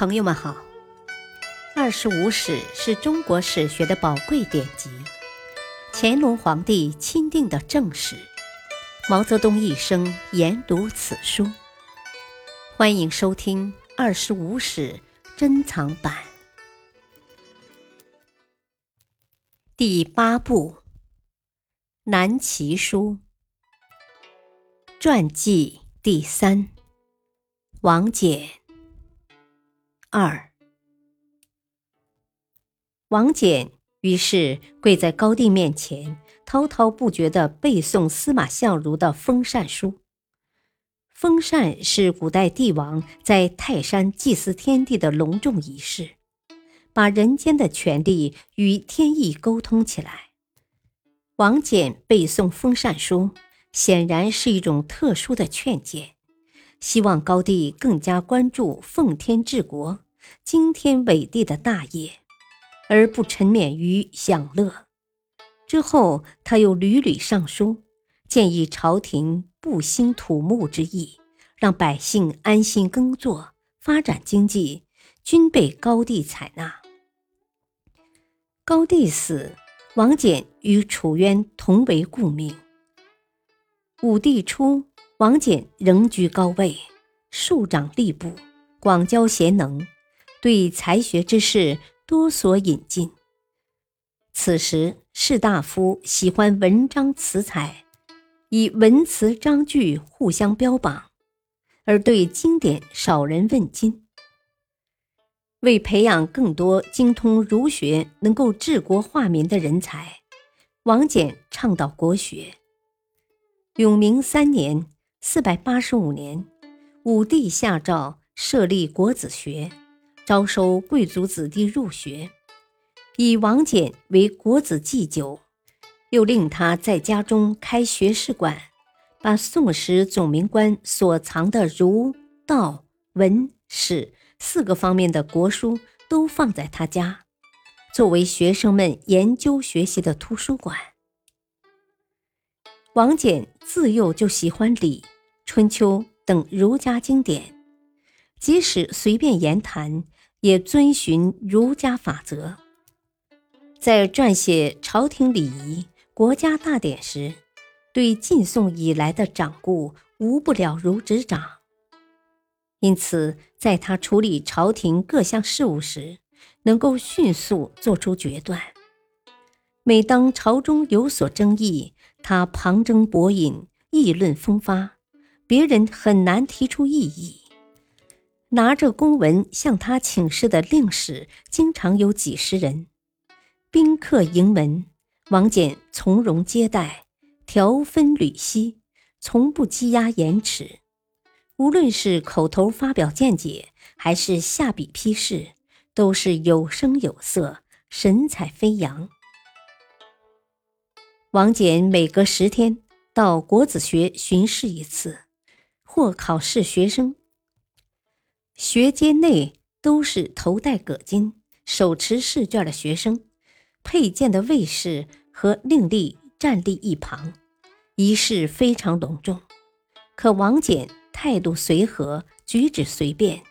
朋友们好，《二十五史》是中国史学的宝贵典籍，乾隆皇帝钦定的正史，毛泽东一生研读此书。欢迎收听《二十五史》珍藏版。第八部《南齐书》传记第三，王翦。二，王翦于是跪在高帝面前，滔滔不绝地背诵司马相如的封禅书。封禅是古代帝王在泰山祭祀天地的隆重仪式，把人间的权力与天意沟通起来。王翦背诵封禅书，显然是一种特殊的劝谏。希望高帝更加关注奉天治国、经天纬地的大业，而不沉湎于享乐。之后，他又屡屡上书，建议朝廷不兴土木之役，让百姓安心耕作、发展经济，均被高帝采纳。高帝死，王翦与楚渊同为故命。武帝初。王翦仍居高位，庶长吏部，广交贤能，对才学之士多所引进。此时士大夫喜欢文章辞采，以文辞章句互相标榜，而对经典少人问津。为培养更多精通儒学、能够治国化民的人才，王翦倡导国学。永明三年。四百八十五年，武帝下诏设立国子学，招收贵族子弟入学，以王翦为国子祭酒，又令他在家中开学士馆，把宋时总名官所藏的儒、道、文、史四个方面的国书都放在他家，作为学生们研究学习的图书馆。王翦自幼就喜欢礼。春秋等儒家经典，即使随便言谈，也遵循儒家法则。在撰写朝廷礼仪、国家大典时，对晋宋以来的掌故无不了如指掌。因此，在他处理朝廷各项事务时，能够迅速做出决断。每当朝中有所争议，他旁征博引，议论风发。别人很难提出异议。拿着公文向他请示的令史，经常有几十人。宾客迎门，王翦从容接待，条分缕析，从不积压延迟。无论是口头发表见解，还是下笔批示，都是有声有色，神采飞扬。王翦每隔十天到国子学巡视一次。或考试学生，学阶内都是头戴葛巾、手持试卷的学生，佩剑的卫士和令吏站立一旁，仪式非常隆重。可王翦态度随和，举止随便，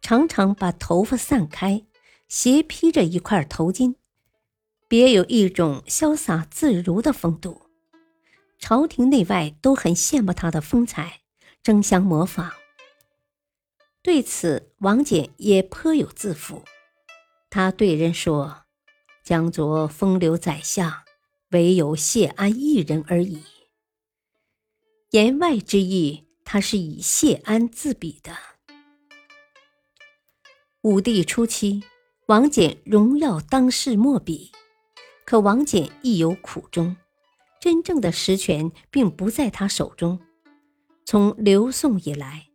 常常把头发散开，斜披着一块头巾，别有一种潇洒自如的风度。朝廷内外都很羡慕他的风采。争相模仿。对此，王翦也颇有自负。他对人说：“江左风流宰相，唯有谢安一人而已。”言外之意，他是以谢安自比的。武帝初期，王翦荣耀当世莫比，可王翦亦有苦衷，真正的实权并不在他手中。从刘宋以来，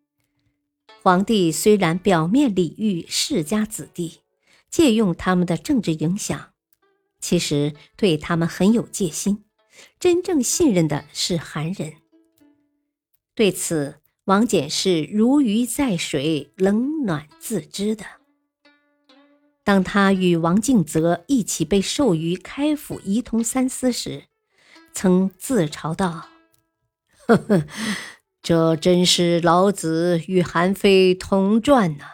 皇帝虽然表面礼遇世家子弟，借用他们的政治影响，其实对他们很有戒心，真正信任的是韩人。对此，王翦是如鱼在水，冷暖自知的。当他与王敬泽一起被授予开府仪同三司时，曾自嘲道：“呵呵。”这真是老子与韩非同传呐！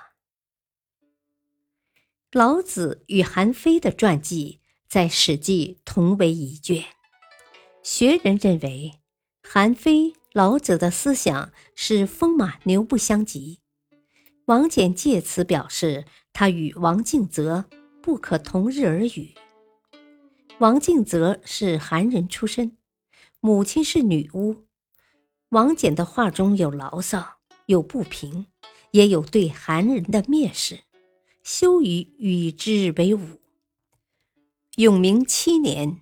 老子与韩非的传记在《史记》同为一卷。学人认为，韩非、老子的思想是风马牛不相及。王翦借此表示，他与王敬泽不可同日而语。王敬泽是韩人出身，母亲是女巫。王翦的话中有牢骚，有不平，也有对韩人的蔑视，羞于与之为伍。永明七年。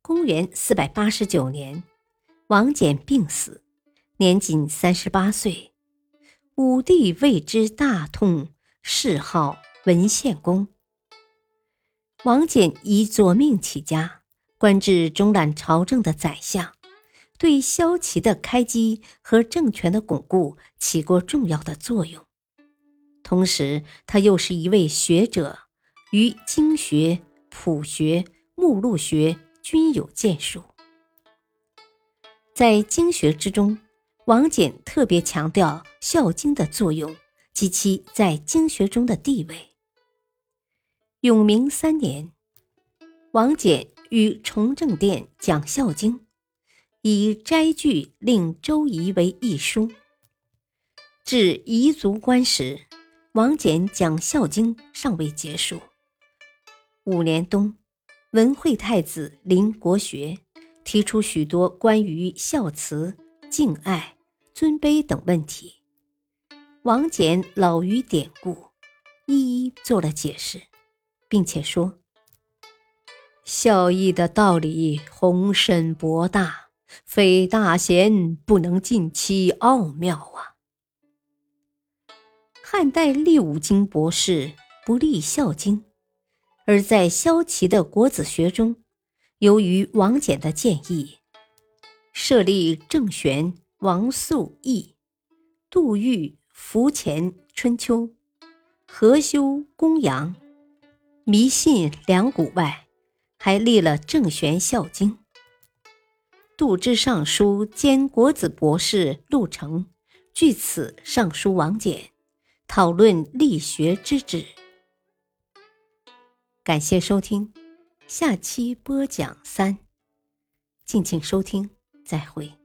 公元四百八十九年，王翦病死，年仅三十八岁。武帝为之大痛，谥号文献公。王翦以左命起家，官至中揽朝政的宰相，对萧齐的开基和政权的巩固起过重要的作用。同时，他又是一位学者，于经学、谱学、目录学。均有建树。在经学之中，王翦特别强调《孝经》的作用及其在经学中的地位。永明三年，王翦于崇政殿讲《孝经》，以摘句令周仪为一书。至彝族关时，王翦讲《孝经》尚未结束。五年冬。文惠太子临国学提出许多关于孝慈、敬爱、尊卑等问题，王翦老于典故，一一做了解释，并且说：“孝义的道理宏深博大，非大贤不能尽其奥妙啊。”汉代立五经博士不立《孝经》。而在萧齐的国子学中，由于王翦的建议，设立郑玄、王肃义、杜预、伏前春秋、何修、公羊、迷信两古外，还立了郑玄孝经。杜之尚书兼国子博士陆成据此上书王翦，讨论立学之旨。感谢收听，下期播讲三，敬请收听，再会。